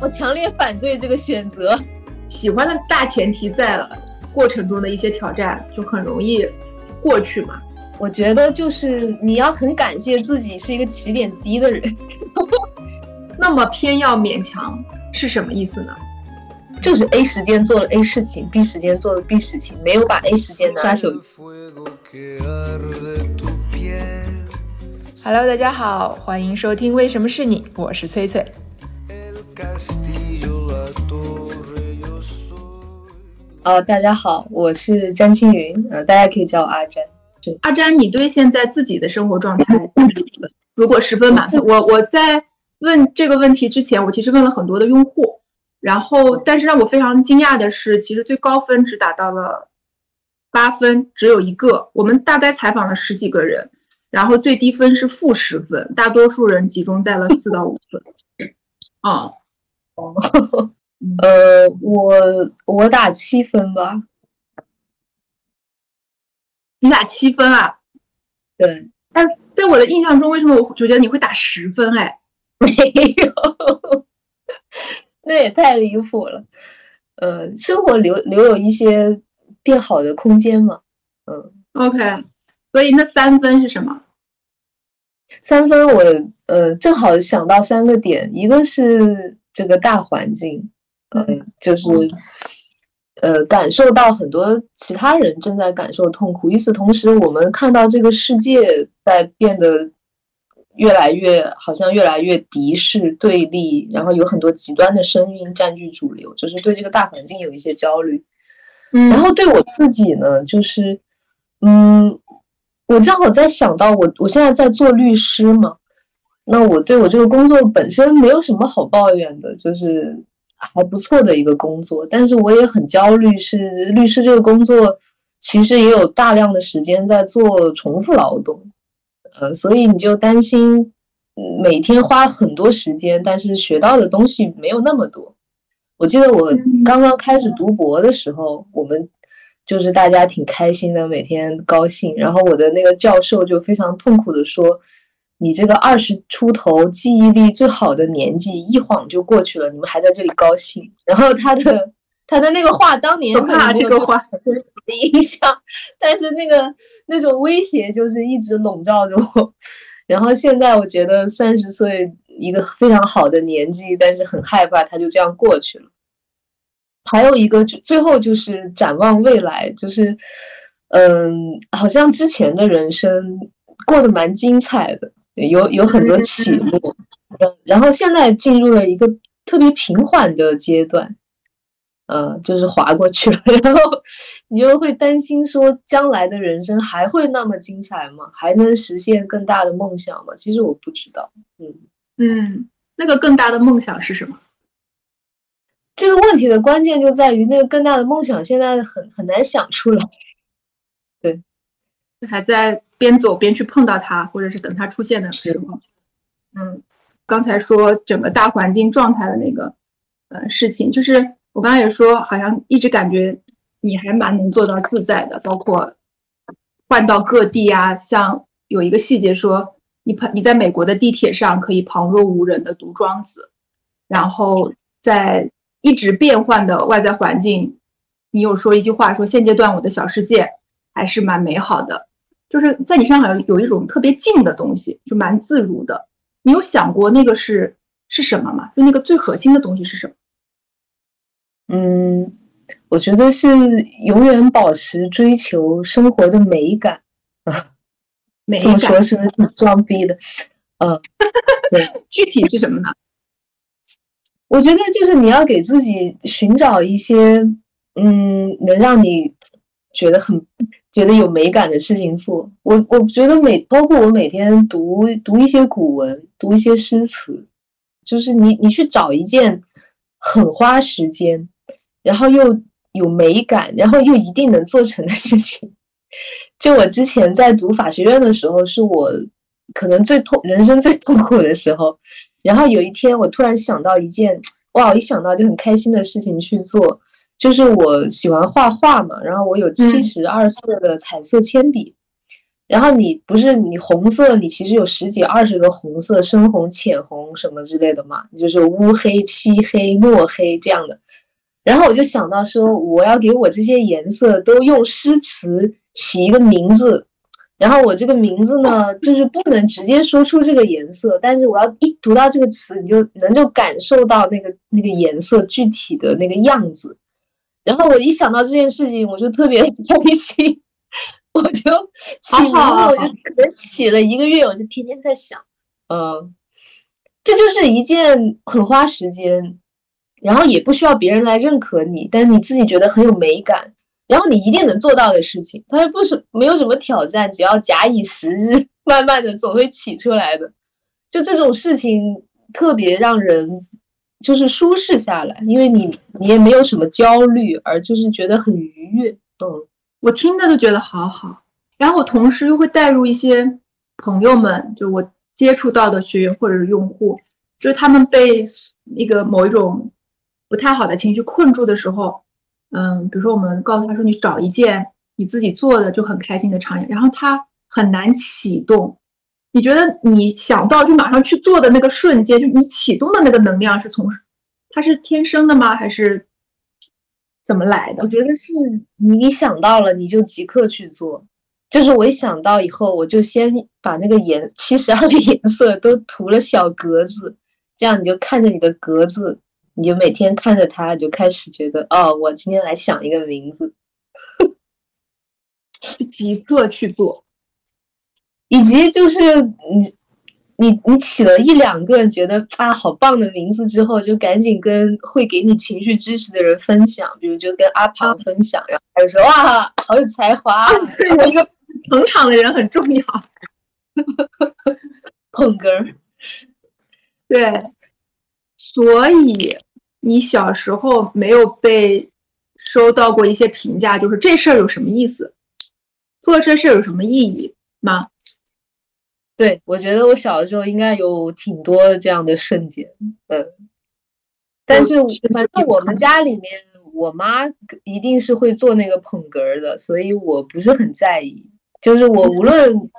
我强烈反对这个选择。喜欢的大前提在了，过程中的一些挑战就很容易过去嘛。我觉得就是你要很感谢自己是一个起点低的人。那么偏要勉强是什么意思呢？就是 A 时间做了 A 事情，B 时间做了 B 事情，没有把 A 时间刷手机。Hello，大家好，欢迎收听《为什么是你》，我是翠翠。呃，大家好，我是詹青云，呃，大家可以叫我阿詹。阿詹，你对现在自己的生活状态，如果十分满分，我我在问这个问题之前，我其实问了很多的用户。然后，但是让我非常惊讶的是，其实最高分只达到了八分，只有一个。我们大概采访了十几个人，然后最低分是负十分，大多数人集中在了四到五分。啊，哦，呃，我我打七分吧。你打七分啊？对。但在我的印象中，为什么我觉得你会打十分？哎，没有。那也太离谱了，呃，生活留留有一些变好的空间嘛，嗯，OK，所以那三分是什么？三分我呃正好想到三个点，一个是这个大环境，呃，就是呃感受到很多其他人正在感受痛苦，与此同时，我们看到这个世界在变得。越来越好像越来越敌视对立，然后有很多极端的声音占据主流，就是对这个大环境有一些焦虑。嗯，然后对我自己呢，就是，嗯，我正好在想到我我现在在做律师嘛，那我对我这个工作本身没有什么好抱怨的，就是还不错的一个工作，但是我也很焦虑，是律师这个工作其实也有大量的时间在做重复劳动。呃，所以你就担心，每天花很多时间，但是学到的东西没有那么多。我记得我刚刚开始读博的时候，我们就是大家挺开心的，每天高兴。然后我的那个教授就非常痛苦的说：“你这个二十出头、记忆力最好的年纪，一晃就过去了，你们还在这里高兴。”然后他的他的那个话，当年怕这个话的影响，但是那个。那种威胁就是一直笼罩着我，然后现在我觉得三十岁一个非常好的年纪，但是很害怕它就这样过去了。还有一个就最后就是展望未来，就是嗯，好像之前的人生过得蛮精彩的，有有很多起落，嗯，然后现在进入了一个特别平缓的阶段。呃，就是滑过去了，然后你就会担心说，将来的人生还会那么精彩吗？还能实现更大的梦想吗？其实我不知道。嗯嗯，那个更大的梦想是什么？这个问题的关键就在于那个更大的梦想现在很很难想出来。对，还在边走边去碰到它，或者是等它出现的时候。嗯，刚才说整个大环境状态的那个呃事情，就是。我刚才也说，好像一直感觉你还蛮能做到自在的，包括换到各地啊。像有一个细节说，你旁你在美国的地铁上可以旁若无人的读庄子，然后在一直变换的外在环境，你有说一句话说，现阶段我的小世界还是蛮美好的，就是在你身上好像有一种特别静的东西，就蛮自如的。你有想过那个是是什么吗？就那个最核心的东西是什么？嗯，我觉得是永远保持追求生活的美感啊。这么说是不是挺装逼的？嗯，对，具体是什么呢？我觉得就是你要给自己寻找一些嗯，能让你觉得很觉得有美感的事情做。我我觉得每包括我每天读读一些古文，读一些诗词，就是你你去找一件很花时间。然后又有美感，然后又一定能做成的事情。就我之前在读法学院的时候，是我可能最痛、人生最痛苦的时候。然后有一天，我突然想到一件，哇！一想到就很开心的事情去做，就是我喜欢画画嘛。然后我有七十二色的彩色铅笔，然后你不是你红色，你其实有十几二十个红色，深红、浅红什么之类的嘛，就是乌黑、漆黑、墨黑这样的。然后我就想到说，我要给我这些颜色都用诗词起一个名字。然后我这个名字呢，就是不能直接说出这个颜色，但是我要一读到这个词，你就能就感受到那个那个颜色具体的那个样子。然后我一想到这件事情，我就特别开心。我就起名字，我就可能起了一个月，我就天天在想，嗯，这就是一件很花时间，然后也不需要别人来认可你，但是你自己觉得很有美感，然后你一定能做到的事情，它不是没有什么挑战，只要假以时日，慢慢的总会起出来的。就这种事情特别让人就是舒适下来，因为你你也没有什么焦虑，而就是觉得很愉悦，嗯。我听着都觉得好好，然后我同时又会带入一些朋友们，就我接触到的学员或者是用户，就是他们被那个某一种不太好的情绪困住的时候，嗯，比如说我们告诉他说你找一件你自己做的就很开心的场景，然后他很难启动。你觉得你想到就马上去做的那个瞬间，就你启动的那个能量是从它是天生的吗？还是？怎么来的？我觉得是你想到了，你就即刻去做。就是我一想到以后，我就先把那个颜七十二个颜色都涂了小格子，这样你就看着你的格子，你就每天看着它，你就开始觉得哦，我今天来想一个名字，即刻去做，以及就是你。你你起了一两个觉得啊好棒的名字之后，就赶紧跟会给你情绪支持的人分享，比如就跟阿庞分享，然后他就说哇好有才华，有一个捧场的人很重要，捧哏，对，所以你小时候没有被收到过一些评价，就是这事儿有什么意思，做这事儿有什么意义吗？对，我觉得我小的时候应该有挺多这样的瞬间，嗯，但是反正我们家里面，我妈一定是会做那个捧哏的，所以我不是很在意。就是我无论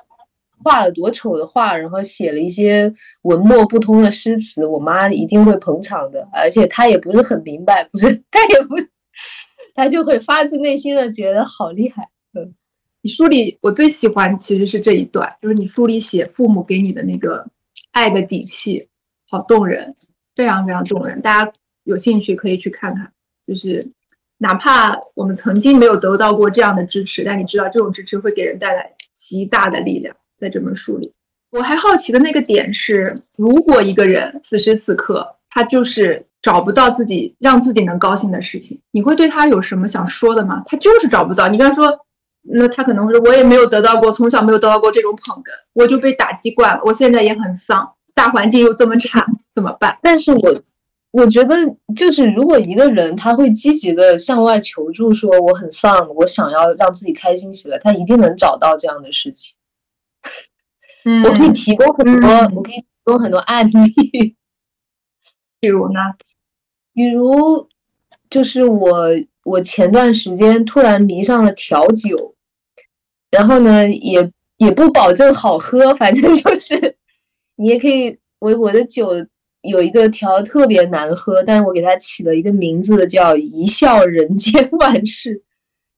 画了多丑的画，然后写了一些文墨不通的诗词，我妈一定会捧场的，而且她也不是很明白，不是她也不，她就会发自内心的觉得好厉害，嗯。书里我最喜欢其实是这一段，就是你书里写父母给你的那个爱的底气，好动人，非常非常动人。大家有兴趣可以去看看，就是哪怕我们曾经没有得到过这样的支持，但你知道这种支持会给人带来极大的力量。在这本书里，我还好奇的那个点是，如果一个人此时此刻他就是找不到自己让自己能高兴的事情，你会对他有什么想说的吗？他就是找不到，你跟他说。那他可能会说，我也没有得到过，从小没有得到过这种捧哏，我就被打击惯了。我现在也很丧，大环境又这么差，怎么办？但是我我觉得，就是如果一个人他会积极的向外求助，说我很丧，我想要让自己开心起来，他一定能找到这样的事情。嗯，我可以提供很多，我可以提供很多案例。比如呢？比如，就是我。我前段时间突然迷上了调酒，然后呢，也也不保证好喝，反正就是你也可以，我我的酒有一个调特别难喝，但是我给它起了一个名字叫“一笑人间万事”，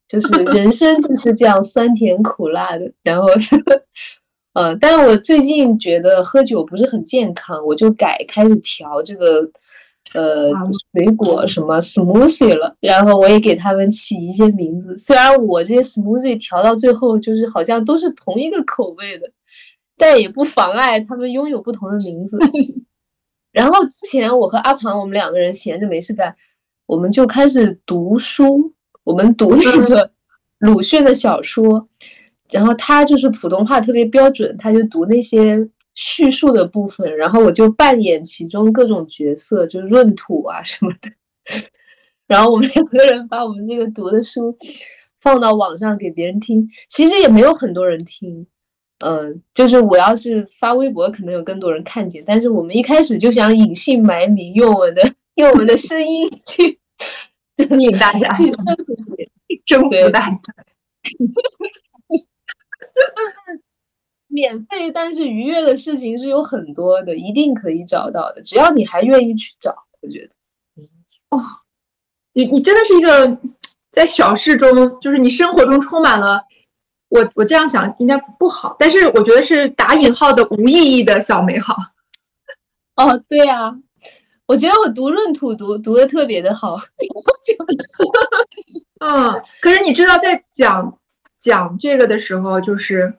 就是 人生就是这样酸甜苦辣的。然后，呃，但是我最近觉得喝酒不是很健康，我就改开始调这个。呃，水果什么 smoothie 了，然后我也给他们起一些名字。虽然我这些 smoothie 调到最后就是好像都是同一个口味的，但也不妨碍他们拥有不同的名字。然后之前我和阿庞我们两个人闲着没事干，我们就开始读书。我们读那个鲁迅的小说，然后他就是普通话特别标准，他就读那些。叙述的部分，然后我就扮演其中各种角色，就闰土啊什么的。然后我们两个人把我们这个读的书放到网上给别人听，其实也没有很多人听。嗯，就是我要是发微博，可能有更多人看见。但是我们一开始就想隐姓埋名，用我们的用我们的声音去 征引大家，征服大家。免费但是愉悦的事情是有很多的，一定可以找到的，只要你还愿意去找，我觉得。哦，你你真的是一个在小事中，就是你生活中充满了我我这样想应该不好，但是我觉得是打引号的无意义的小美好。哦，对呀，我觉得我读闰土读读的特别的好。嗯，可是你知道在讲讲这个的时候，就是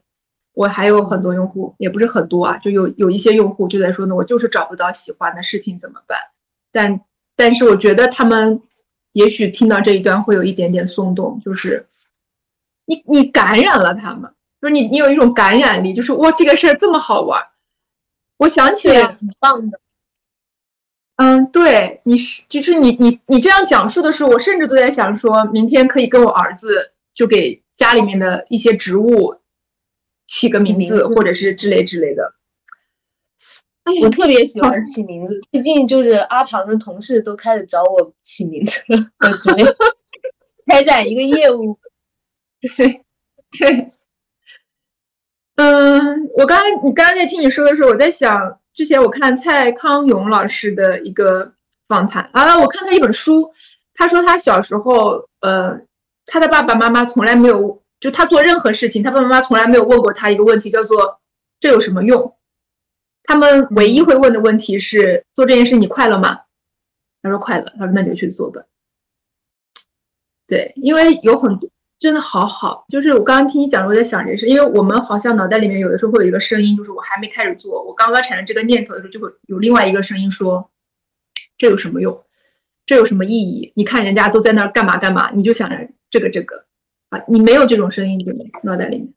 我还有很多用户，也不是很多啊，就有有一些用户就在说呢，我就是找不到喜欢的事情怎么办？但但是我觉得他们也许听到这一段会有一点点松动，就是你你感染了他们，就是你你有一种感染力，就是哇这个事儿这么好玩，我想起来很棒的，嗯，对，你是就是你你你这样讲述的时候，我甚至都在想，说明天可以跟我儿子就给家里面的一些植物起个名字，或者是之类之类的。我特别喜欢起名字，最近就是阿庞的同事都开始找我起名字，我准备开展一个业务。对对，嗯，我刚才你刚刚在听你说的时候，我在想，之前我看蔡康永老师的一个访谈啊，我看他一本书，他说他小时候，呃，他的爸爸妈妈从来没有，就他做任何事情，他爸爸妈妈从来没有问过他一个问题，叫做这有什么用。他们唯一会问的问题是：做这件事你快乐吗？他说快乐。他说那你就去做吧。对，因为有很多真的好好，就是我刚刚听你讲，我在想这事，因为我们好像脑袋里面有的时候会有一个声音，就是我还没开始做，我刚刚产生这个念头的时候，就会有另外一个声音说：这有什么用？这有什么意义？你看人家都在那儿干嘛干嘛，你就想着这个这个啊，你没有这种声音对吗？脑袋里面。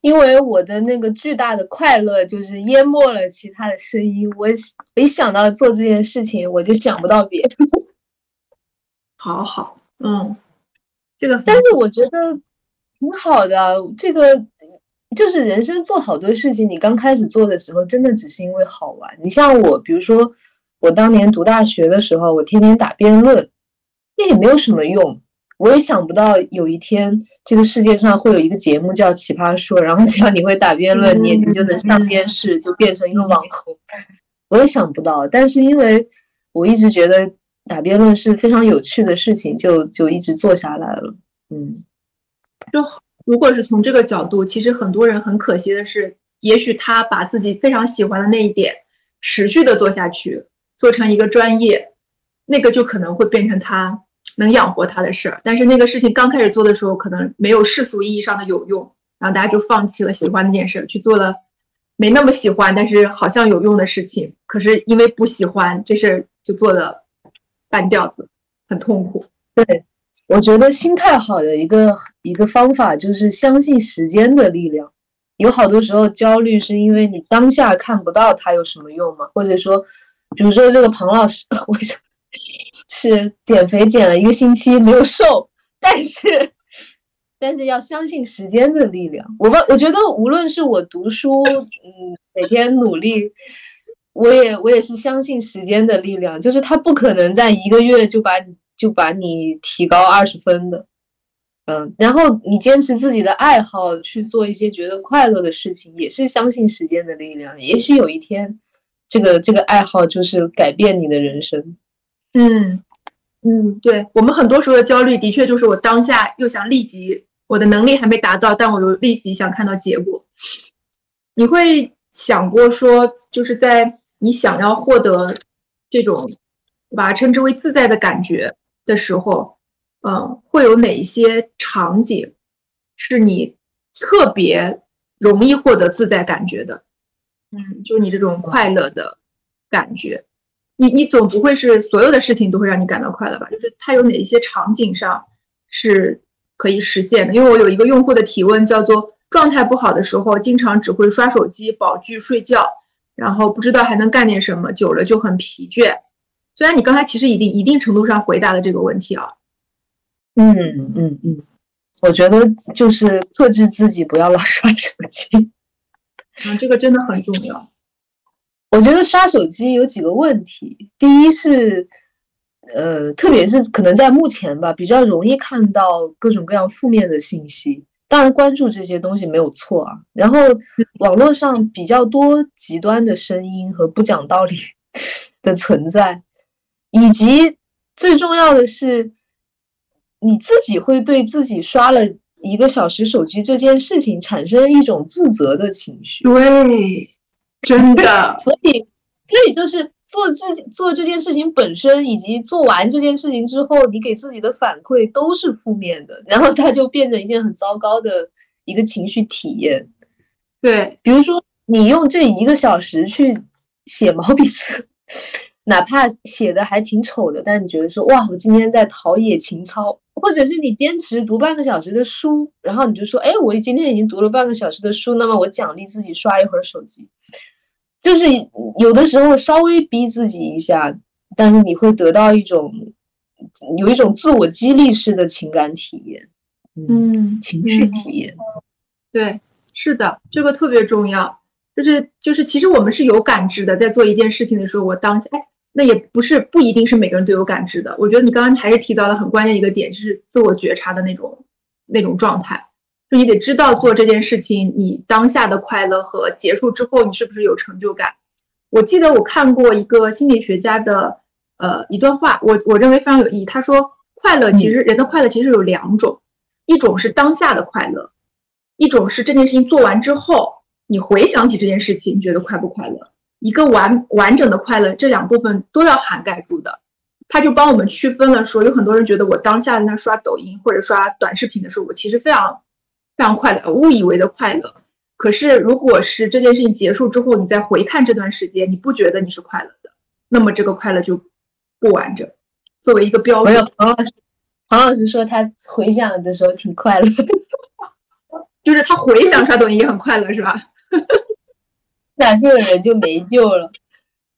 因为我的那个巨大的快乐就是淹没了其他的声音，我一想到做这件事情，我就想不到别的。好好，嗯，这个，但是我觉得挺好的。这个就是人生做好多事情，你刚开始做的时候，真的只是因为好玩。你像我，比如说我当年读大学的时候，我天天打辩论，那也没有什么用。我也想不到有一天这个世界上会有一个节目叫《奇葩说》，然后只要你会打辩论，你你就能上电视，就变成一个网红。我也想不到，但是因为我一直觉得打辩论是非常有趣的事情，就就一直做下来了。嗯，就如果是从这个角度，其实很多人很可惜的是，也许他把自己非常喜欢的那一点持续的做下去，做成一个专业，那个就可能会变成他。能养活他的事儿，但是那个事情刚开始做的时候，可能没有世俗意义上的有用，然后大家就放弃了喜欢那件事，去做了没那么喜欢，但是好像有用的事情。可是因为不喜欢这事儿，就做的半吊子，很痛苦。对，我觉得心态好的一个一个方法就是相信时间的力量。有好多时候焦虑是因为你当下看不到它有什么用吗？或者说，比如说这个庞老师，为什么？是减肥减了一个星期没有瘦，但是但是要相信时间的力量。我我觉得无论是我读书，嗯，每天努力，我也我也是相信时间的力量，就是他不可能在一个月就把就把你提高二十分的，嗯，然后你坚持自己的爱好去做一些觉得快乐的事情，也是相信时间的力量。也许有一天，这个这个爱好就是改变你的人生。嗯嗯，对我们很多时候的焦虑，的确就是我当下又想立即，我的能力还没达到，但我又立即想看到结果。你会想过说，就是在你想要获得这种把它称之为自在的感觉的时候，嗯，会有哪一些场景是你特别容易获得自在感觉的？嗯，就是你这种快乐的感觉。你你总不会是所有的事情都会让你感到快乐吧？就是它有哪一些场景上是可以实现的？因为我有一个用户的提问叫做“状态不好的时候，经常只会刷手机、保剧、睡觉，然后不知道还能干点什么，久了就很疲倦。”虽然你刚才其实一定一定程度上回答了这个问题啊。嗯嗯嗯，我觉得就是克制自己，不要老刷手机。嗯，这个真的很重要。我觉得刷手机有几个问题，第一是，呃，特别是可能在目前吧，比较容易看到各种各样负面的信息，当然关注这些东西没有错啊。然后网络上比较多极端的声音和不讲道理的存在，以及最重要的是，你自己会对自己刷了一个小时手机这件事情产生一种自责的情绪。对，真的。所以，所以就是做这做这件事情本身，以及做完这件事情之后，你给自己的反馈都是负面的，然后它就变成一件很糟糕的一个情绪体验。对，比如说你用这一个小时去写毛笔字。哪怕写的还挺丑的，但你觉得说哇，我今天在陶冶情操，或者是你坚持读半个小时的书，然后你就说，哎，我今天已经读了半个小时的书，那么我奖励自己刷一会儿手机，就是有的时候稍微逼自己一下，但是你会得到一种有一种自我激励式的情感体验，嗯，情绪体验，对，是的，这个特别重要，就是就是，其实我们是有感知的，在做一件事情的时候，我当下，哎。那也不是不一定是每个人都有感知的。我觉得你刚刚还是提到了很关键一个点，就是自我觉察的那种那种状态。就你得知道做这件事情，你当下的快乐和结束之后你是不是有成就感。我记得我看过一个心理学家的呃一段话，我我认为非常有意义。他说，快乐其实人的快乐其实有两种，一种是当下的快乐，一种是这件事情做完之后你回想起这件事情，你觉得快不快乐？一个完完整的快乐，这两部分都要涵盖住的，他就帮我们区分了。说有很多人觉得我当下在那刷抖音或者刷短视频的时候，我其实非常非常快乐，误以为的快乐。可是如果是这件事情结束之后，你再回看这段时间，你不觉得你是快乐的，那么这个快乐就不完整。作为一个标准，黄老师，黄老师说他回想的时候挺快乐的，就是他回想刷抖音也很快乐，是吧？那这个人就没救了，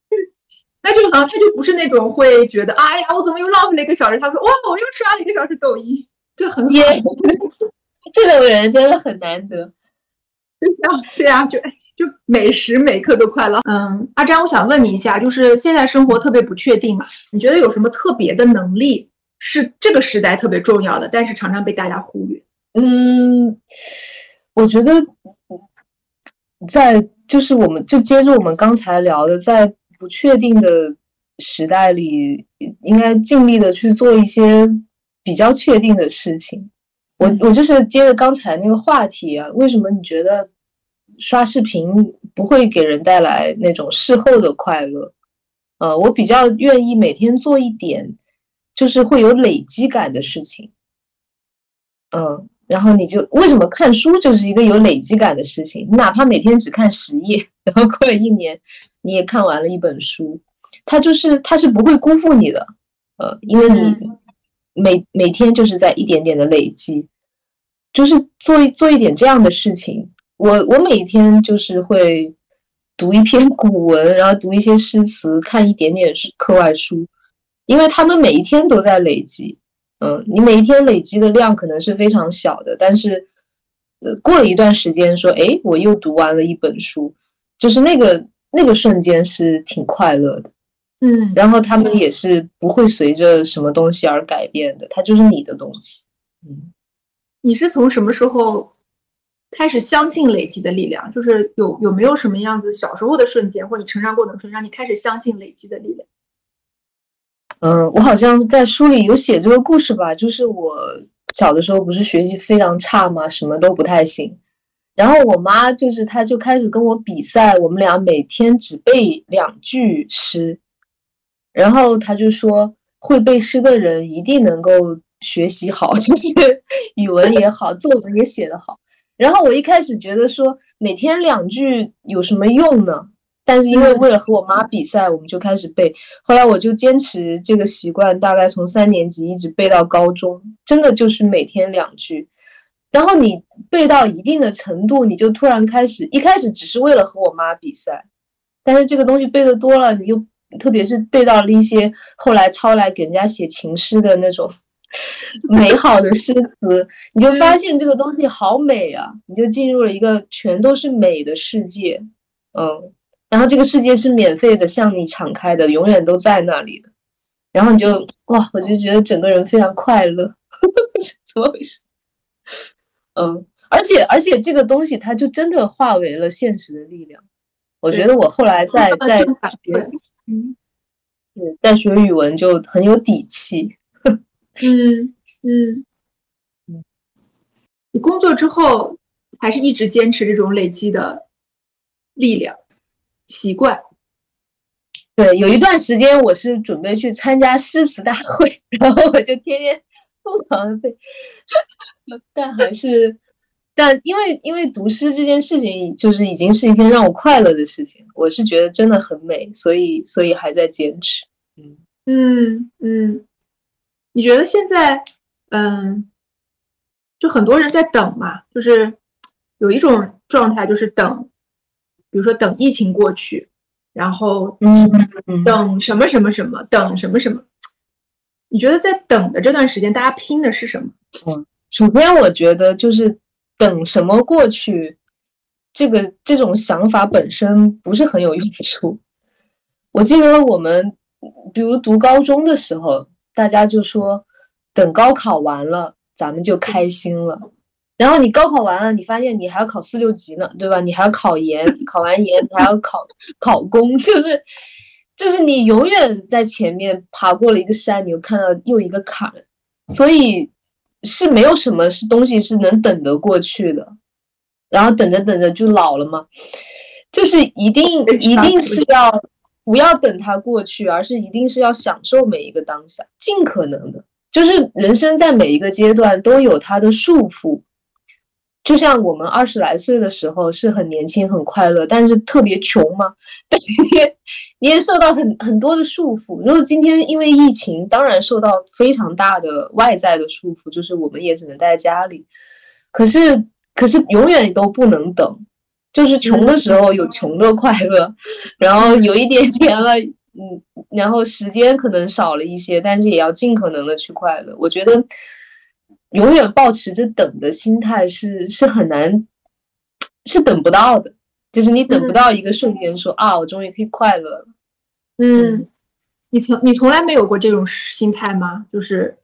那就好像他就不是那种会觉得，哎呀，我怎么又浪费了一个小时？他说，哇，我又刷了一个小时抖音，这很好。这种人真的很难得。对呀，对呀，就就每时每刻都快乐。嗯，阿詹，我想问你一下，就是现在生活特别不确定嘛？你觉得有什么特别的能力是这个时代特别重要的，但是常常被大家忽略？嗯，我觉得在。就是我们就接着我们刚才聊的，在不确定的时代里，应该尽力的去做一些比较确定的事情。我我就是接着刚才那个话题啊，为什么你觉得刷视频不会给人带来那种事后的快乐？呃，我比较愿意每天做一点，就是会有累积感的事情。嗯。然后你就为什么看书就是一个有累积感的事情？你哪怕每天只看十页，然后过了一年，你也看完了一本书，它就是它是不会辜负你的，呃，因为你每每天就是在一点点的累积，就是做一做一点这样的事情。我我每天就是会读一篇古文，然后读一些诗词，看一点点课外书，因为他们每一天都在累积。嗯，你每一天累积的量可能是非常小的，但是，呃，过了一段时间，说，哎，我又读完了一本书，就是那个那个瞬间是挺快乐的，嗯，然后他们也是不会随着什么东西而改变的，它就是你的东西，嗯，你是从什么时候开始相信累积的力量？就是有有没有什么样子小时候的瞬间，或者你成长过程中让你开始相信累积的力量？嗯，我好像在书里有写这个故事吧，就是我小的时候不是学习非常差嘛，什么都不太行。然后我妈就是，她就开始跟我比赛，我们俩每天只背两句诗，然后他就说，会背诗的人一定能够学习好，就是语文也好，作文也写得好。然后我一开始觉得说，每天两句有什么用呢？但是因为为了和我妈比赛，我们就开始背。后来我就坚持这个习惯，大概从三年级一直背到高中，真的就是每天两句。然后你背到一定的程度，你就突然开始，一开始只是为了和我妈比赛，但是这个东西背的多了，你就特别是背到了一些后来抄来给人家写情诗的那种 美好的诗词，你就发现这个东西好美啊！你就进入了一个全都是美的世界，嗯。然后这个世界是免费的，向你敞开的，永远都在那里的。然后你就哇，我就觉得整个人非常快乐，怎么回事？嗯，而且而且这个东西它就真的化为了现实的力量。我觉得我后来在在学，嗯，对，在学语文就很有底气。嗯嗯嗯，你工作之后还是一直坚持这种累积的力量习惯。对，有一段时间我是准备去参加诗词大会，然后我就天天疯狂的背，但还是，但因为因为读诗这件事情，就是已经是一件让我快乐的事情，我是觉得真的很美，所以所以还在坚持。嗯嗯嗯，你觉得现在，嗯，就很多人在等嘛，就是有一种状态，就是等，比如说等疫情过去。然后，嗯，等什么什么什么，等什么什么？你觉得在等的这段时间，大家拼的是什么？嗯，首先我觉得就是等什么过去，这个这种想法本身不是很有用处。我记得我们比如读高中的时候，大家就说等高考完了，咱们就开心了。然后你高考完了，你发现你还要考四六级呢，对吧？你还要考研，考完研还要考考公，就是，就是你永远在前面爬过了一个山，你又看到又一个坎，所以是没有什么是东西是能等得过去的。然后等着等着就老了嘛，就是一定一定是要不要等它过去，而是一定是要享受每一个当下，尽可能的，就是人生在每一个阶段都有它的束缚。就像我们二十来岁的时候是很年轻很快乐，但是特别穷嘛，你也你也受到很很多的束缚。如果今天因为疫情，当然受到非常大的外在的束缚，就是我们也只能待在家里。可是可是永远都不能等，就是穷的时候有穷的快乐，然后有一点钱了，嗯，然后时间可能少了一些，但是也要尽可能的去快乐。我觉得。永远保持着等的心态是是很难，是等不到的。就是你等不到一个瞬间，说啊，我终于可以快乐了。嗯，你从你从来没有过这种心态吗？就是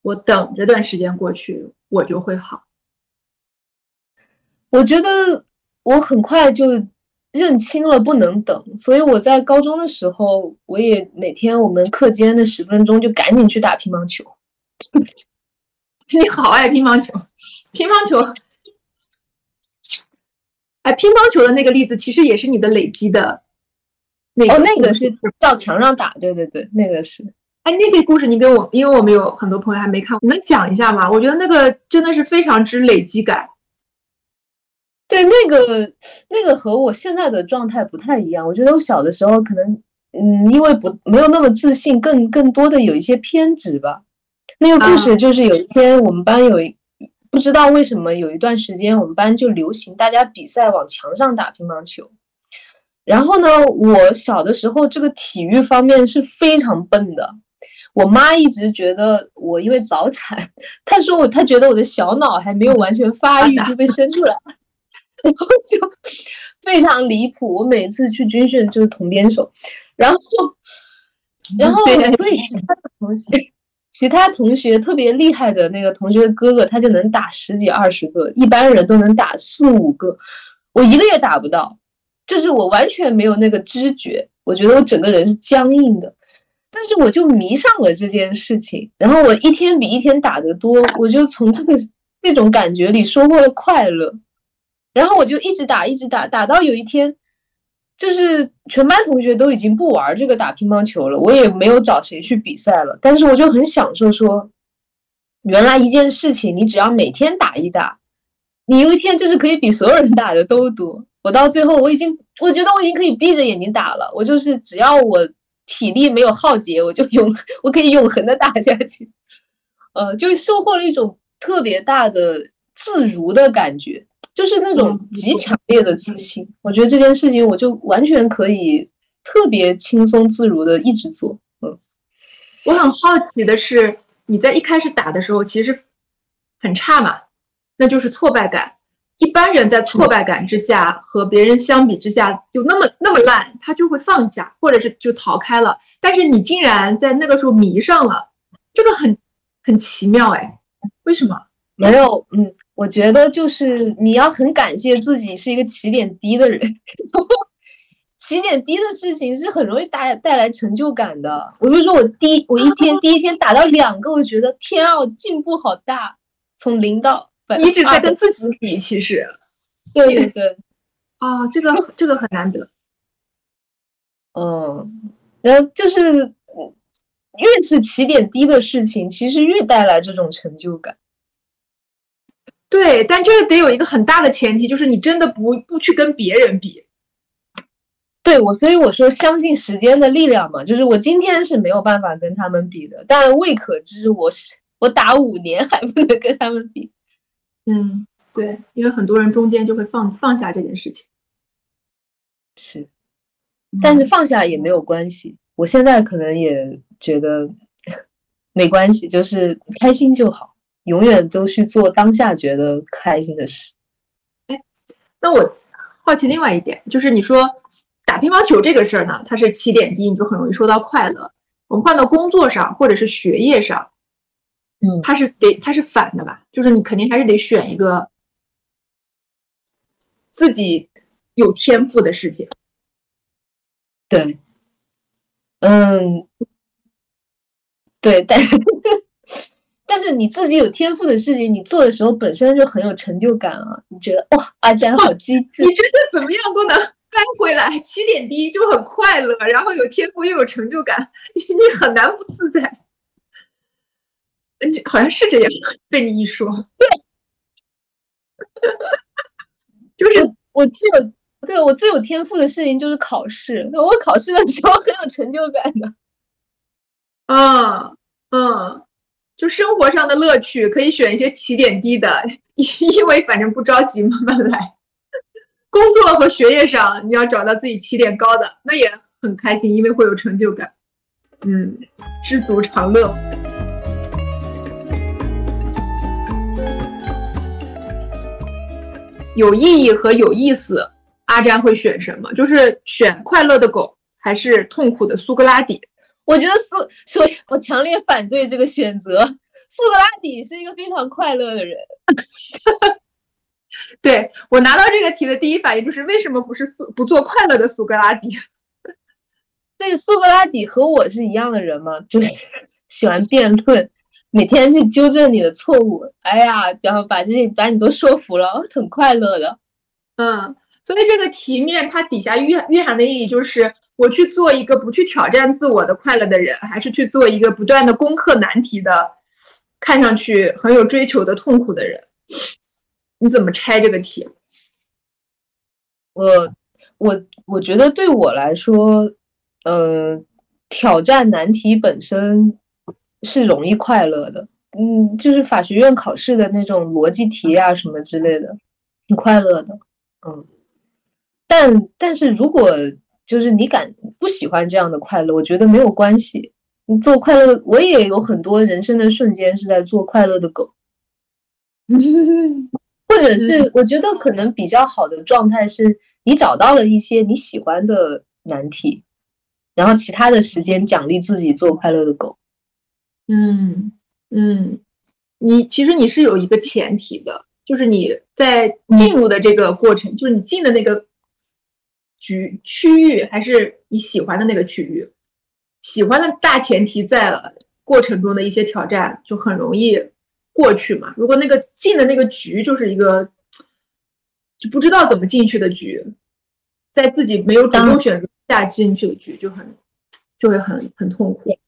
我等这段时间过去，我就会好。我觉得我很快就认清了不能等，所以我在高中的时候，我也每天我们课间的十分钟就赶紧去打乒乓球。你好爱乒乓球，乒乓球，哎，乒乓球的那个例子其实也是你的累积的，那哦，那个是照墙上打，对对对，那个是。哎，那个故事你给我，因为我们有很多朋友还没看过，你能讲一下吗？我觉得那个真的是非常之累积感。对，那个那个和我现在的状态不太一样。我觉得我小的时候可能，嗯，因为不没有那么自信，更更多的有一些偏执吧。那个故事就是有一天我们班有一不知道为什么有一段时间我们班就流行大家比赛往墙上打乒乓球，然后呢，我小的时候这个体育方面是非常笨的，我妈一直觉得我因为早产，她说我她觉得我的小脑还没有完全发育就被生出来，然后就非常离谱。我每次去军训就是同边手，然后然后所以 其他的同学。其他同学特别厉害的那个同学哥哥，他就能打十几二十个，一般人都能打四五个，我一个也打不到，就是我完全没有那个知觉，我觉得我整个人是僵硬的，但是我就迷上了这件事情，然后我一天比一天打得多，我就从这个那种感觉里收获了快乐，然后我就一直打一直打，打到有一天。就是全班同学都已经不玩这个打乒乓球了，我也没有找谁去比赛了。但是我就很享受，说原来一件事情，你只要每天打一打，你有一天就是可以比所有人打的都多。我到最后，我已经我觉得我已经可以闭着眼睛打了。我就是只要我体力没有耗竭，我就永 我可以永恒的打下去。呃，就收获了一种特别大的自如的感觉。就是那种极强烈的自信，我觉得这件事情我就完全可以特别轻松自如的一直做。嗯，我很好奇的是，你在一开始打的时候其实很差嘛，那就是挫败感。一般人在挫败感之下和别人相比之下就那么那么烂，他就会放下，或者是就逃开了。但是你竟然在那个时候迷上了，这个很很奇妙哎，为什么？没有，嗯。我觉得就是你要很感谢自己是一个起点低的人，起点低的事情是很容易带带来成就感的。我就说我第我一天第一天打到两个，我觉得天啊，我进步好大，从零到一直在跟自己比，其实，对对 对，啊，这个这个很难得，嗯，然后就是越是起点低的事情，其实越带来这种成就感。对，但这个得有一个很大的前提，就是你真的不不去跟别人比。对我，所以我说相信时间的力量嘛，就是我今天是没有办法跟他们比的，但未可知我是我打五年还不能跟他们比。嗯，对，因为很多人中间就会放放下这件事情。是，但是放下也没有关系。我现在可能也觉得 没关系，就是开心就好。永远都去做当下觉得开心的事。哎，那我好奇另外一点，就是你说打乒乓球这个事儿呢，它是起点低，你就很容易收到快乐。我们换到工作上或者是学业上，嗯，它是得它是反的吧？就是你肯定还是得选一个自己有天赋的事情。对，嗯，对，但。但是你自己有天赋的事情，你做的时候本身就很有成就感啊！你觉得哇，阿詹好 机智，你真的怎么样都能掰回来，起点低就很快乐，然后有天赋又有成就感，你你很难不自在。嗯，好像是这样，被你一说，对，就是我最有对我最有天赋的事情就是考试，我考试的时候很有成就感的。嗯嗯。就生活上的乐趣，可以选一些起点低的，因为反正不着急，慢慢来。工作和学业上，你要找到自己起点高的，那也很开心，因为会有成就感。嗯，知足常乐。有意义和有意思，阿詹会选什么？就是选快乐的狗，还是痛苦的苏格拉底？我觉得苏，所以我强烈反对这个选择。苏格拉底是一个非常快乐的人。对我拿到这个题的第一反应就是，为什么不是苏不做快乐的苏格拉底？对，苏格拉底和我是一样的人吗？就是喜欢辩论，每天去纠正你的错误。哎呀，然后把这些把你都说服了，很快乐的。嗯，所以这个题面它底下蕴蕴含的意义就是。我去做一个不去挑战自我的快乐的人，还是去做一个不断的攻克难题的，看上去很有追求的痛苦的人？你怎么拆这个题？我我我觉得对我来说，呃，挑战难题本身是容易快乐的。嗯，就是法学院考试的那种逻辑题啊什么之类的，挺快乐的。嗯，但但是如果就是你敢不喜欢这样的快乐，我觉得没有关系。你做快乐，我也有很多人生的瞬间是在做快乐的狗，或者是我觉得可能比较好的状态是你找到了一些你喜欢的难题，然后其他的时间奖励自己做快乐的狗。嗯嗯，你其实你是有一个前提的，就是你在进入的这个过程，就是你进的那个。局区域还是你喜欢的那个区域，喜欢的大前提在了过程中的一些挑战就很容易过去嘛。如果那个进的那个局就是一个就不知道怎么进去的局，在自己没有主动选择下进去的局就很就会很很痛苦。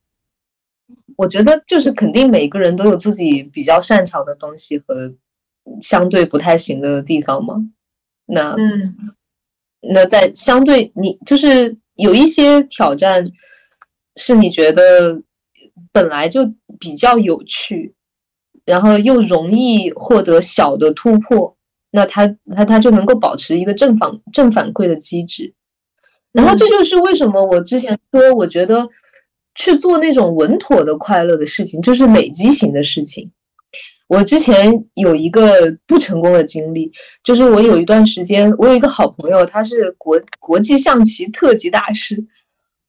我觉得就是肯定每个人都有自己比较擅长的东西和相对不太行的地方嘛。那嗯。那在相对你就是有一些挑战，是你觉得本来就比较有趣，然后又容易获得小的突破，那他他他就能够保持一个正反正反馈的机制。然后这就是为什么我之前说，我觉得去做那种稳妥的快乐的事情，就是累积型的事情。我之前有一个不成功的经历，就是我有一段时间，我有一个好朋友，他是国国际象棋特级大师，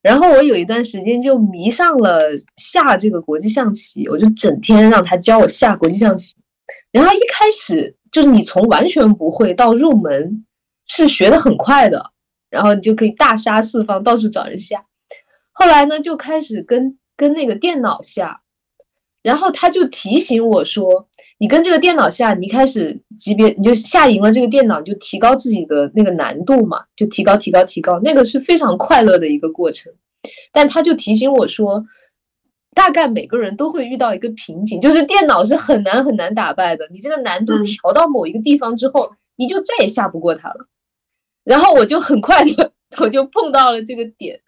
然后我有一段时间就迷上了下这个国际象棋，我就整天让他教我下国际象棋，然后一开始就是你从完全不会到入门是学的很快的，然后你就可以大杀四方，到处找人下。后来呢，就开始跟跟那个电脑下，然后他就提醒我说，你跟这个电脑下，你一开始级别你就下赢了这个电脑，你就提高自己的那个难度嘛，就提高提高提高，那个是非常快乐的一个过程。但他就提醒我说，大概每个人都会遇到一个瓶颈，就是电脑是很难很难打败的，你这个难度调到某一个地方之后，你就再也下不过它了。然后我就很快的，我就碰到了这个点。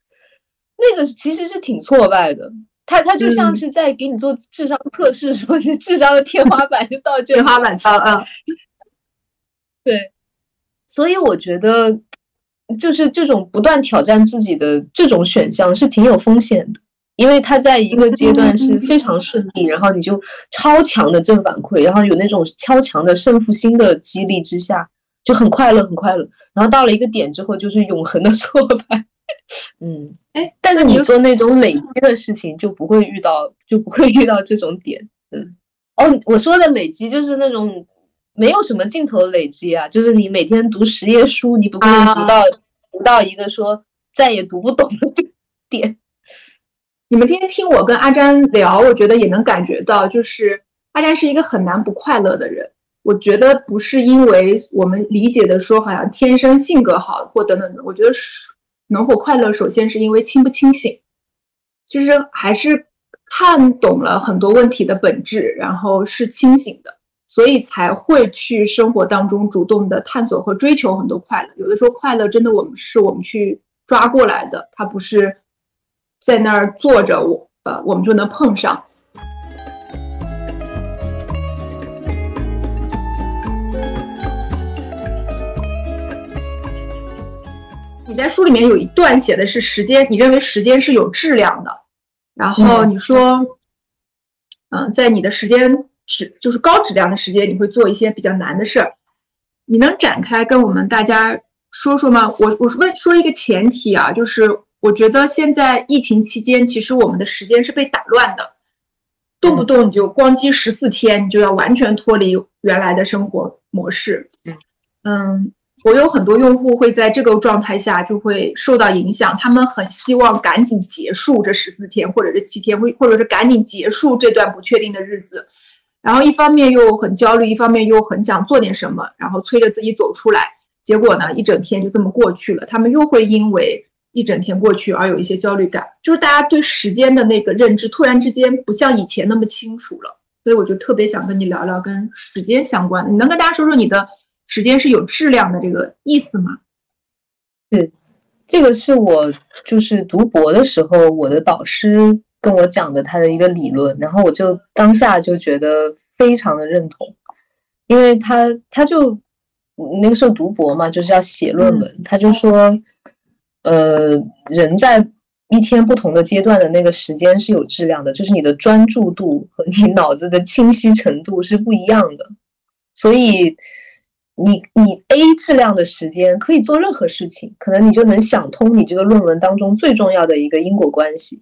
那个其实是挺挫败的，他他就像是在给你做智商测试，说你智商的天花板就到这天花板到啊，对，所以我觉得就是这种不断挑战自己的这种选项是挺有风险的，因为他在一个阶段是非常顺利，然后你就超强的正反馈，然后有那种超强的胜负心的激励之下，就很快乐很快乐，然后到了一个点之后就是永恒的挫败。嗯，哎，但是你做那种累积的事情，就不会遇到，就不会遇到这种点。嗯，哦，我说的累积就是那种没有什么尽头的累积啊，就是你每天读十页书，你不可能读到读到一个说再也读不懂的点。你们今天听我跟阿詹聊，我觉得也能感觉到，就是阿詹是一个很难不快乐的人。我觉得不是因为我们理解的说好像天生性格好或等等的，我觉得是。能否快乐，首先是因为清不清醒，就是还是看懂了很多问题的本质，然后是清醒的，所以才会去生活当中主动的探索和追求很多快乐。有的时候快乐真的我们是我们去抓过来的，它不是在那儿坐着，我呃我们就能碰上。在书里面有一段写的是时间，你认为时间是有质量的，然后你说，嗯，在你的时间是就是高质量的时间，你会做一些比较难的事儿，你能展开跟我们大家说说吗？我我是问说一个前提啊，就是我觉得现在疫情期间，其实我们的时间是被打乱的，动不动你就光机十四天，你就要完全脱离原来的生活模式，嗯。我有很多用户会在这个状态下就会受到影响，他们很希望赶紧结束这十四天或者是七天，或或者是赶紧结束这段不确定的日子，然后一方面又很焦虑，一方面又很想做点什么，然后催着自己走出来。结果呢，一整天就这么过去了，他们又会因为一整天过去而有一些焦虑感，就是大家对时间的那个认知突然之间不像以前那么清楚了。所以我就特别想跟你聊聊跟时间相关，你能跟大家说说你的？时间是有质量的这个意思吗？对，这个是我就是读博的时候，我的导师跟我讲的他的一个理论，然后我就当下就觉得非常的认同，因为他他就那个时候读博嘛，就是要写论文，他就说，呃，人在一天不同的阶段的那个时间是有质量的，就是你的专注度和你脑子的清晰程度是不一样的，所以。你你 A 质量的时间可以做任何事情，可能你就能想通你这个论文当中最重要的一个因果关系，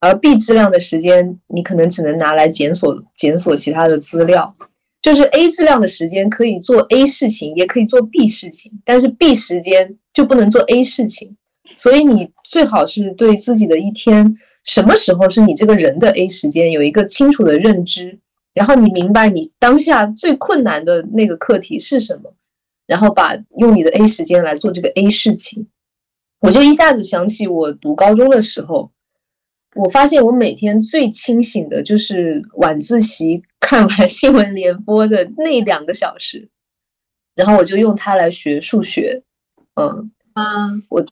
而 B 质量的时间你可能只能拿来检索检索其他的资料。就是 A 质量的时间可以做 A 事情，也可以做 B 事情，但是 B 时间就不能做 A 事情。所以你最好是对自己的一天什么时候是你这个人的 A 时间有一个清楚的认知。然后你明白你当下最困难的那个课题是什么，然后把用你的 A 时间来做这个 A 事情，我就一下子想起我读高中的时候，我发现我每天最清醒的就是晚自习看完新闻联播的那两个小时，然后我就用它来学数学，嗯。嗯，我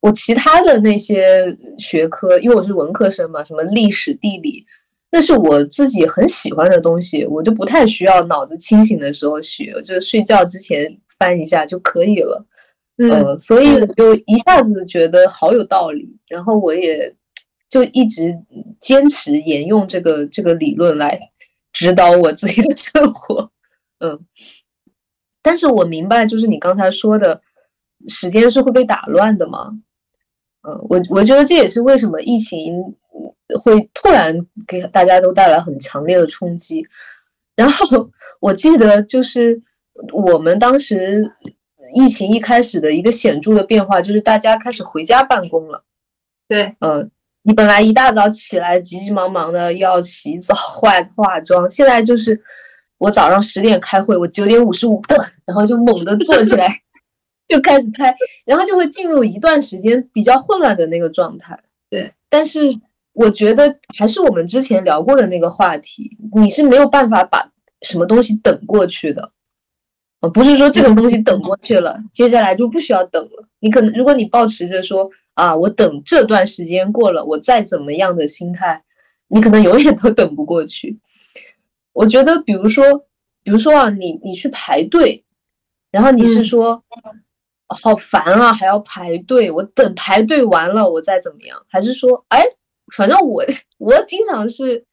我其他的那些学科，因为我是文科生嘛，什么历史、地理。那是我自己很喜欢的东西，我就不太需要脑子清醒的时候学，就睡觉之前翻一下就可以了。嗯，所以我就一下子觉得好有道理，然后我也就一直坚持沿用这个这个理论来指导我自己的生活。嗯，但是我明白，就是你刚才说的，时间是会被打乱的嘛。嗯，我我觉得这也是为什么疫情。会突然给大家都带来很强烈的冲击，然后我记得就是我们当时疫情一开始的一个显著的变化，就是大家开始回家办公了。对，嗯，你本来一大早起来急急忙忙的要洗澡、化化妆，现在就是我早上十点开会，我九点五十五个，然后就猛地坐起来就开始开，然后就会进入一段时间比较混乱的那个状态。对，但是。我觉得还是我们之前聊过的那个话题，你是没有办法把什么东西等过去的，啊，不是说这个东西等过去了，接下来就不需要等了。你可能如果你保持着说啊，我等这段时间过了，我再怎么样的心态，你可能永远都等不过去。我觉得，比如说，比如说啊，你你去排队，然后你是说好烦啊，还要排队，我等排队完了我再怎么样，还是说，哎？反正我我经常是，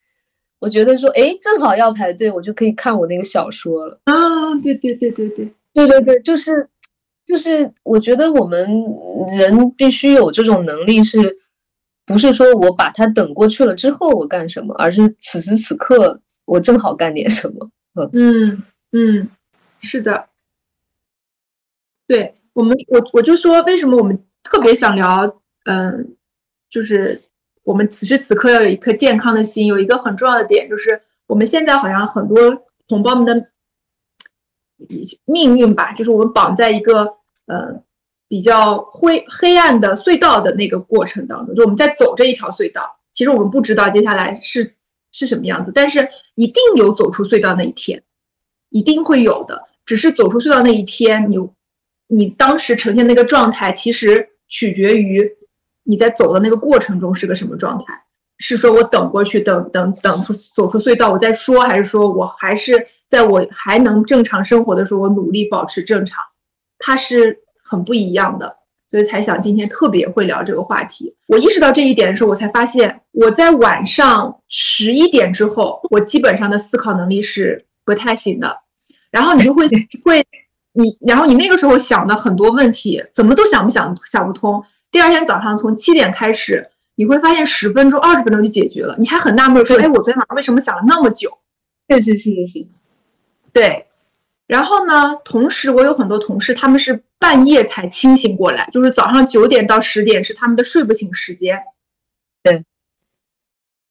我觉得说，哎，正好要排队，我就可以看我那个小说了。啊，对对对对对对对对，就是就是，我觉得我们人必须有这种能力，是不是说我把它等过去了之后我干什么，而是此时此刻我正好干点什么。嗯嗯，是的，对我们，我我就说，为什么我们特别想聊，嗯，就是。我们此时此刻要有一颗健康的心，有一个很重要的点，就是我们现在好像很多同胞们的命运吧，就是我们绑在一个呃比较灰黑暗的隧道的那个过程当中，就我们在走这一条隧道，其实我们不知道接下来是是什么样子，但是一定有走出隧道那一天，一定会有的。只是走出隧道那一天，你你当时呈现那个状态，其实取决于。你在走的那个过程中是个什么状态？是说我等过去，等等等出走出隧道，我再说，还是说我还是在我还能正常生活的时候，我努力保持正常？它是很不一样的，所以才想今天特别会聊这个话题。我意识到这一点的时候，我才发现我在晚上十一点之后，我基本上的思考能力是不太行的。然后你就会 会你，然后你那个时候想的很多问题，怎么都想不想想不通。第二天早上从七点开始，你会发现十分钟、二十分钟就解决了。你还很纳闷说：“哎，我昨天晚上为什么想了那么久？”确实是是是，对。然后呢，同时我有很多同事，他们是半夜才清醒过来，就是早上九点到十点是他们的睡不醒时间。对。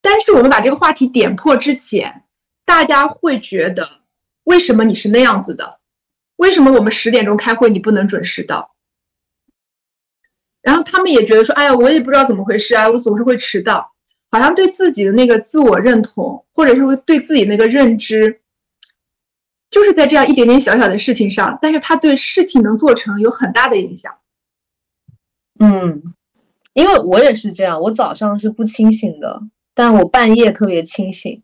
但是我们把这个话题点破之前，大家会觉得为什么你是那样子的？为什么我们十点钟开会你不能准时到？然后他们也觉得说，哎呀，我也不知道怎么回事啊，我总是会迟到，好像对自己的那个自我认同，或者是对自己那个认知，就是在这样一点点小小的事情上，但是他对事情能做成有很大的影响。嗯，因为我也是这样，我早上是不清醒的，但我半夜特别清醒。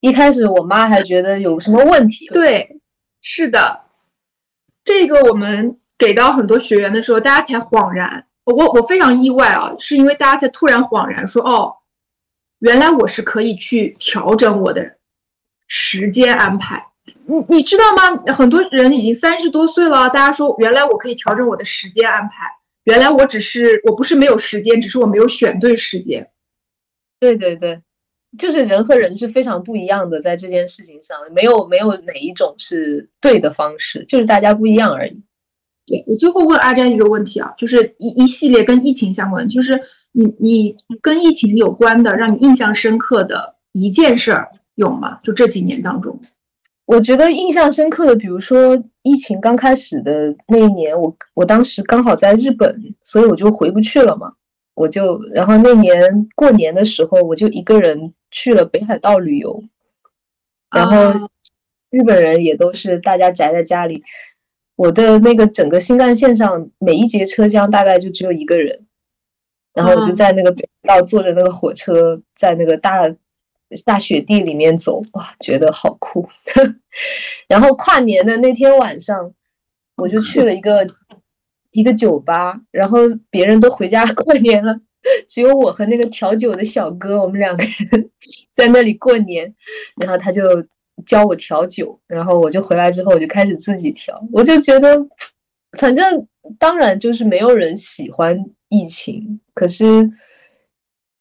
一开始我妈还觉得有什么问题。对，是的，这个我们给到很多学员的时候，大家才恍然。我我我非常意外啊，是因为大家才突然恍然说，哦，原来我是可以去调整我的时间安排。你你知道吗？很多人已经三十多岁了，大家说原来我可以调整我的时间安排。原来我只是我不是没有时间，只是我没有选对时间。对对对，就是人和人是非常不一样的，在这件事情上，没有没有哪一种是对的方式，就是大家不一样而已。对我最后问阿詹一个问题啊，就是一一系列跟疫情相关，就是你你跟疫情有关的，让你印象深刻的一件事儿有吗？就这几年当中，我觉得印象深刻的，比如说疫情刚开始的那一年，我我当时刚好在日本，所以我就回不去了嘛，我就然后那年过年的时候，我就一个人去了北海道旅游，然后日本人也都是大家宅在家里。我的那个整个新干线上每一节车厢大概就只有一个人，然后我就在那个北道坐着那个火车，在那个大大雪地里面走，哇，觉得好酷。然后跨年的那天晚上，我就去了一个一个酒吧，然后别人都回家 过年了，只有我和那个调酒的小哥，我们两个人 在那里过年，然后他就。教我调酒，然后我就回来之后，我就开始自己调。我就觉得，反正当然就是没有人喜欢疫情，可是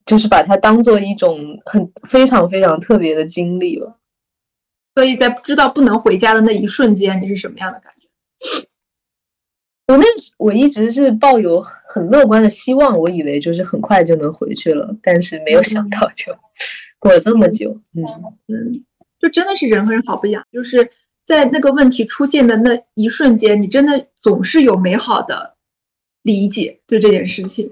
就是把它当做一种很非常非常特别的经历了。所以在知道不能回家的那一瞬间，你是什么样的感觉？我那时我一直是抱有很乐观的希望，我以为就是很快就能回去了，但是没有想到就过了这么久。嗯嗯，就真的是人和人好不一样，就是在那个问题出现的那一瞬间，你真的总是有美好的理解对这件事情。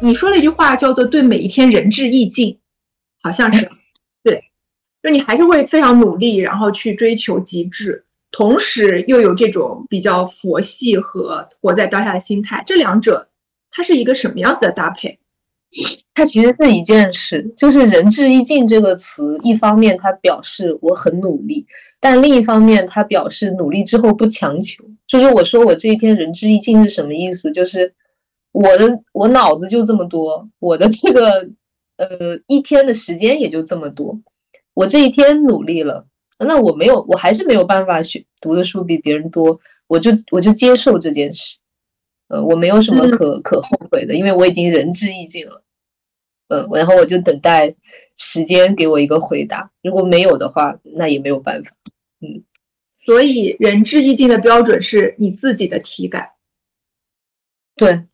你说了一句话叫做“对每一天仁至义尽”，好像是。对就你还是会非常努力，然后去追求极致，同时又有这种比较佛系和活在当下的心态，这两者它是一个什么样子的搭配？它其实是一件事，就是“仁至义尽”这个词，一方面它表示我很努力，但另一方面它表示努力之后不强求。就是我说我这一天仁至义尽是什么意思？就是我的我脑子就这么多，我的这个呃一天的时间也就这么多。我这一天努力了，那我没有，我还是没有办法学读的书比别人多，我就我就接受这件事，呃，我没有什么可可后悔的，因为我已经仁至义尽了，嗯，然后我就等待时间给我一个回答，如果没有的话，那也没有办法，嗯，所以仁至义尽的标准是你自己的体感，对，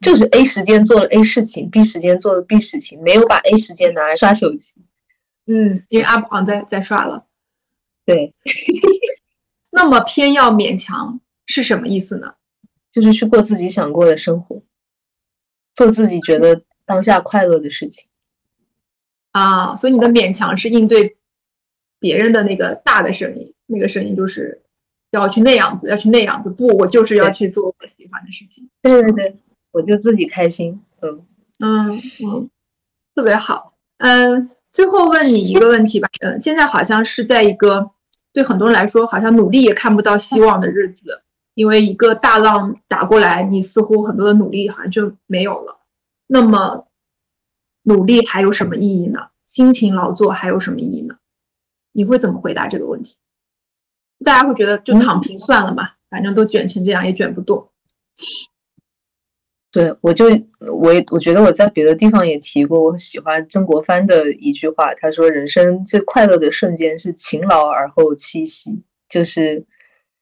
就是 A 时间做了 A 事情，B 时间做了 B 事情，没有把 A 时间拿来刷手机。嗯，因为阿宝在在刷了，对。那么偏要勉强是什么意思呢？就是去过自己想过的生活，做自己觉得当下快乐的事情。啊，所以你的勉强是应对别人的那个大的声音，那个声音就是要去那样子，要去那样子。不，我就是要去做我喜欢的事情。对对对，我就自己开心。嗯嗯嗯，特别好。嗯。最后问你一个问题吧，嗯，现在好像是在一个对很多人来说好像努力也看不到希望的日子，因为一个大浪打过来，你似乎很多的努力好像就没有了。那么，努力还有什么意义呢？辛勤劳作还有什么意义呢？你会怎么回答这个问题？大家会觉得就躺平算了嘛，反正都卷成这样也卷不动。对，我就我我觉得我在别的地方也提过，我喜欢曾国藩的一句话，他说：“人生最快乐的瞬间是勤劳而后栖息。”就是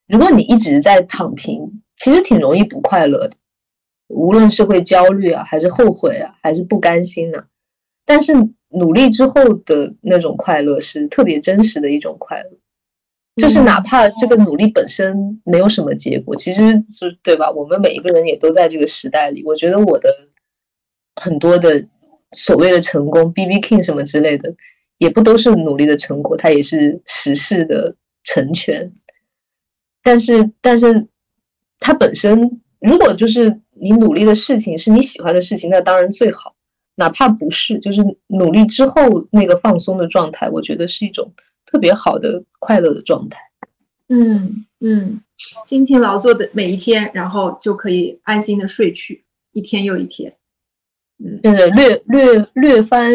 如果你一直在躺平，其实挺容易不快乐的，无论是会焦虑啊，还是后悔啊，还是不甘心呢。但是努力之后的那种快乐是特别真实的一种快乐。就是哪怕这个努力本身没有什么结果，其实是对吧？我们每一个人也都在这个时代里。我觉得我的很多的所谓的成功，B B King 什么之类的，也不都是努力的成果，它也是时势的成全。但是，但是它本身，如果就是你努力的事情是你喜欢的事情，那当然最好。哪怕不是，就是努力之后那个放松的状态，我觉得是一种。特别好的快乐的状态，嗯嗯，辛勤劳作的每一天，然后就可以安心的睡去，一天又一天。嗯，就是略略略翻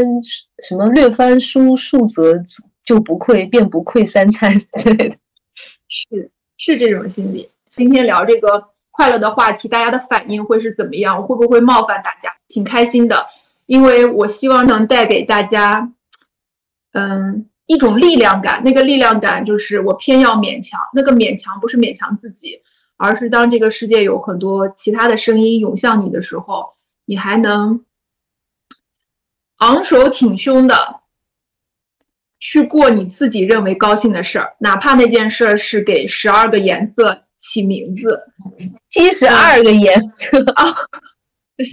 什么略翻书数则就不愧，便不愧三餐之类的。是是这种心理。今天聊这个快乐的话题，大家的反应会是怎么样？我会不会冒犯大家？挺开心的，因为我希望能带给大家，嗯。一种力量感，那个力量感就是我偏要勉强。那个勉强不是勉强自己，而是当这个世界有很多其他的声音涌向你的时候，你还能昂首挺胸的去过你自己认为高兴的事儿，哪怕那件事儿是给十二个颜色起名字，七十二个颜色啊，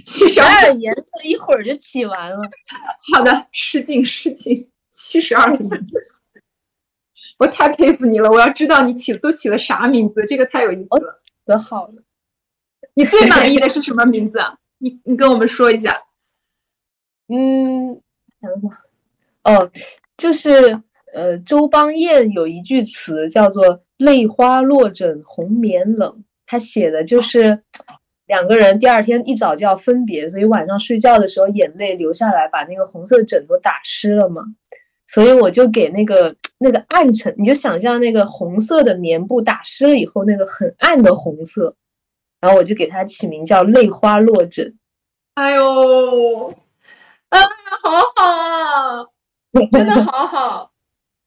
七十二颜色一会儿就起完了。好的，失敬失敬。七十二个颜色，我太佩服你了！我要知道你起都起了啥名字，这个太有意思了。可好了，你最满意的是什么名字？你你跟我们说一下。嗯，想想，哦，就是呃，周邦彦有一句词叫做“泪花落枕红棉冷”，他写的就是两个人第二天一早就要分别，所以晚上睡觉的时候眼泪流下来，把那个红色枕头打湿了嘛。所以我就给那个那个暗沉，你就想象那个红色的棉布打湿了以后，那个很暗的红色，然后我就给它起名叫“泪花落枕”。哎呦，啊，好好啊，真的 好好。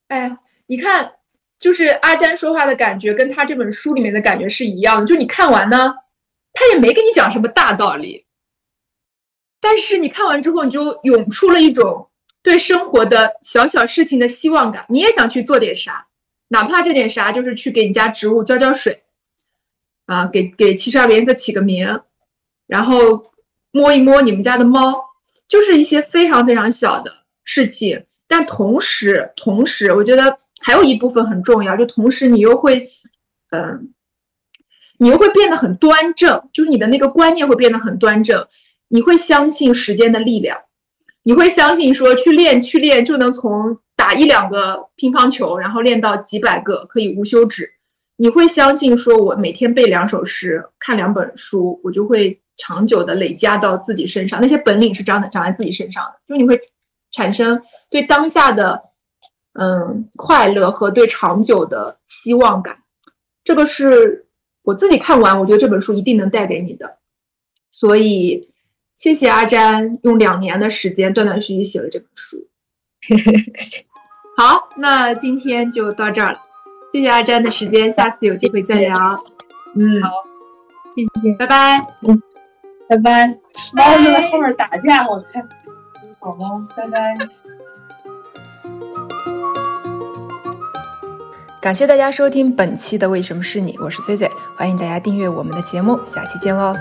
哎，你看，就是阿詹说话的感觉，跟他这本书里面的感觉是一样的。就你看完呢，他也没跟你讲什么大道理，但是你看完之后，你就涌出了一种对生活的小小事情的希望感。你也想去做点啥，哪怕这点啥就是去给你家植物浇浇水，啊，给给七十二个颜色起个名，然后摸一摸你们家的猫。就是一些非常非常小的事情，但同时，同时，我觉得还有一部分很重要，就同时你又会，嗯，你又会变得很端正，就是你的那个观念会变得很端正，你会相信时间的力量，你会相信说去练去练就能从打一两个乒乓球，然后练到几百个可以无休止，你会相信说我每天背两首诗，看两本书，我就会。长久的累加到自己身上，那些本领是长的长在自己身上的，就你会产生对当下的嗯快乐和对长久的希望感。这个是我自己看完，我觉得这本书一定能带给你的。所以谢谢阿詹用两年的时间断断续续写了这本书。好，那今天就到这儿了，谢谢阿詹的时间，下次有机会再聊。嗯，好，谢谢，拜拜。嗯。拜拜，猫就在后面打架，我看。好吗？拜拜。感谢大家收听本期的《为什么是你》，我是崔崔，欢迎大家订阅我们的节目，下期见喽。